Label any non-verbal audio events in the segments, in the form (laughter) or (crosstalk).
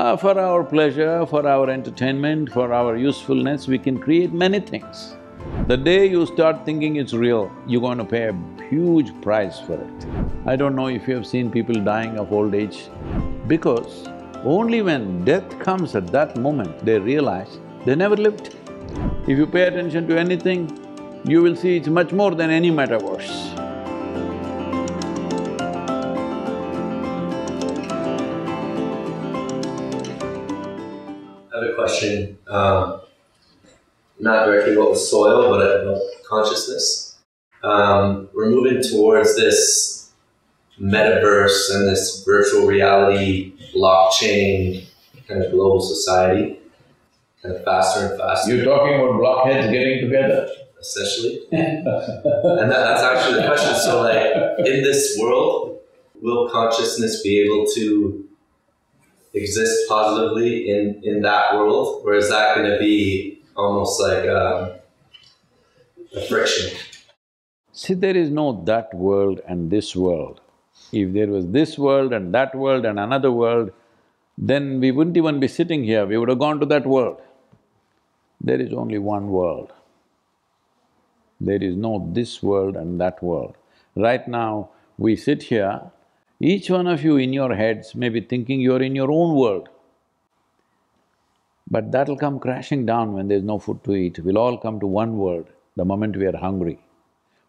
Uh, for our pleasure, for our entertainment, for our usefulness, we can create many things. The day you start thinking it's real, you're going to pay a huge price for it. I don't know if you have seen people dying of old age, because only when death comes at that moment, they realize they never lived. If you pay attention to anything, you will see it's much more than any metaverse. A question, um, not directly about the soil, but about consciousness. Um, we're moving towards this metaverse and this virtual reality, blockchain, kind of global society, kind of faster and faster. You're talking about blockheads getting together? essentially. (laughs) and that, that's actually the question. So, like, in this world, will consciousness be able to exist positively in, in that world, or is that going to be almost like um, a friction? See, there is no that world and this world. If there was this world and that world and another world, then we wouldn't even be sitting here, we would have gone to that world. There is only one world. There is no this world and that world. Right now, we sit here, each one of you in your heads may be thinking you're in your own world. But that'll come crashing down when there's no food to eat. We'll all come to one world the moment we are hungry.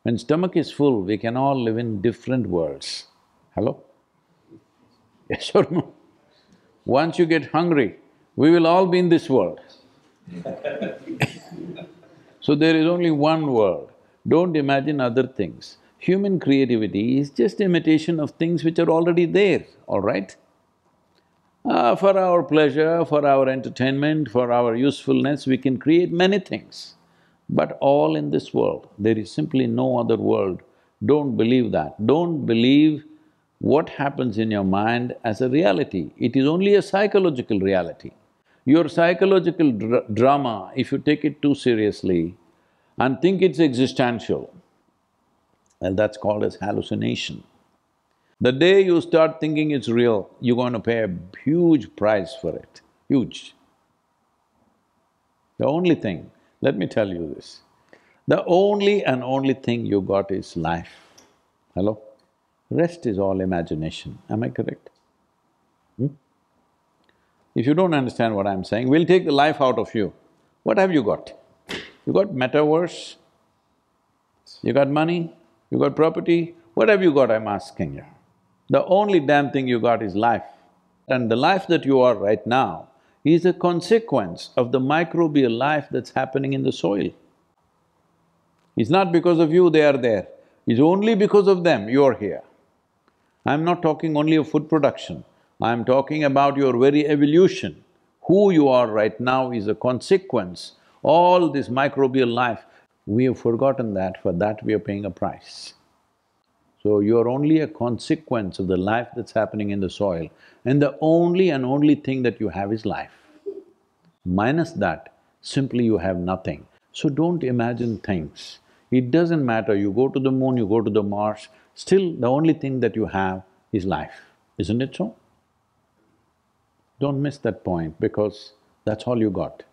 When stomach is full, we can all live in different worlds. Hello? (laughs) Yes or no? Once you get hungry, we will all be in this world. (laughs) So there is only one world. Don't imagine other things. Human creativity is just imitation of things which are already there, all right? Uh, for our pleasure, for our entertainment, for our usefulness, we can create many things. But all in this world, there is simply no other world. Don't believe that. Don't believe what happens in your mind as a reality. It is only a psychological reality. Your psychological dr drama, if you take it too seriously and think it's existential, well, that's called as hallucination. The day you start thinking it's real, you're going to pay a huge price for it, huge. The only thing, let me tell you this, the only and only thing you got is life. Hello? Rest is all imagination, am I correct? Hmm? If you don't understand what I'm saying, we'll take the life out of you. What have you got? You got metaverse? You got money? You got property? What have you got, I'm asking you? The only damn thing you got is life. And the life that you are right now is a consequence of the microbial life that's happening in the soil. It's not because of you they are there, it's only because of them you're here. I'm not talking only of food production, I'm talking about your very evolution. Who you are right now is a consequence, all this microbial life, we have forgotten that, for that we are paying a price. So you're only a consequence of the life that's happening in the soil and the only and only thing that you have is life. Minus that, simply you have nothing. So don't imagine things. It doesn't matter, you go to the moon, you go to the Mars, still the only thing that you have is life, isn't it so? Don't miss that point because that's all you got.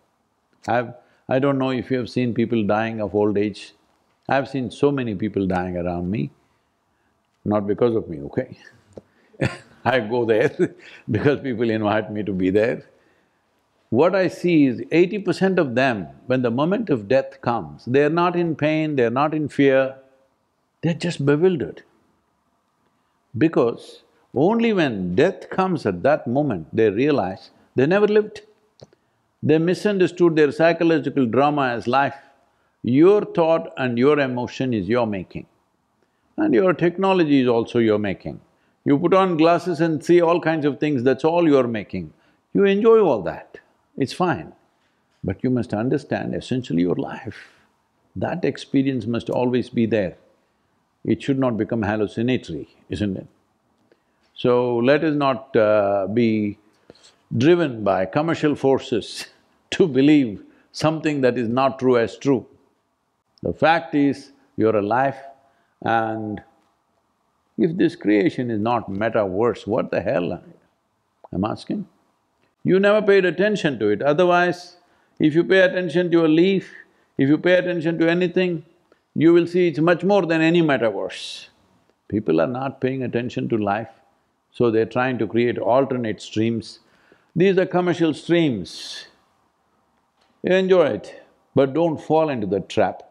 I've… I don't know if you have seen people dying of old age. I've seen so many people dying around me, not because of me, okay? (laughs) I go there (laughs) because people invite me to be there. What I see is eighty percent of them, when the moment of death comes, they're not in pain, they're not in fear, they're just bewildered. Because only when death comes at that moment, they realize they never lived. They misunderstood their psychological drama as life. Your thought and your emotion is your making. And your technology is also your making. You put on glasses and see all kinds of things, that's all you're making. You enjoy all that, it's fine. But you must understand essentially your life. That experience must always be there. It should not become hallucinatory, isn't it? So let us not uh, be driven by commercial forces (laughs) to believe something that is not true as true. The fact is, you're alive and if this creation is not metaverse, what the hell I'm asking? You never paid attention to it, otherwise if you pay attention to a leaf, if you pay attention to anything, you will see it's much more than any metaverse. People are not paying attention to life, so they're trying to create alternate streams these are commercial streams. Enjoy it, but don't fall into the trap.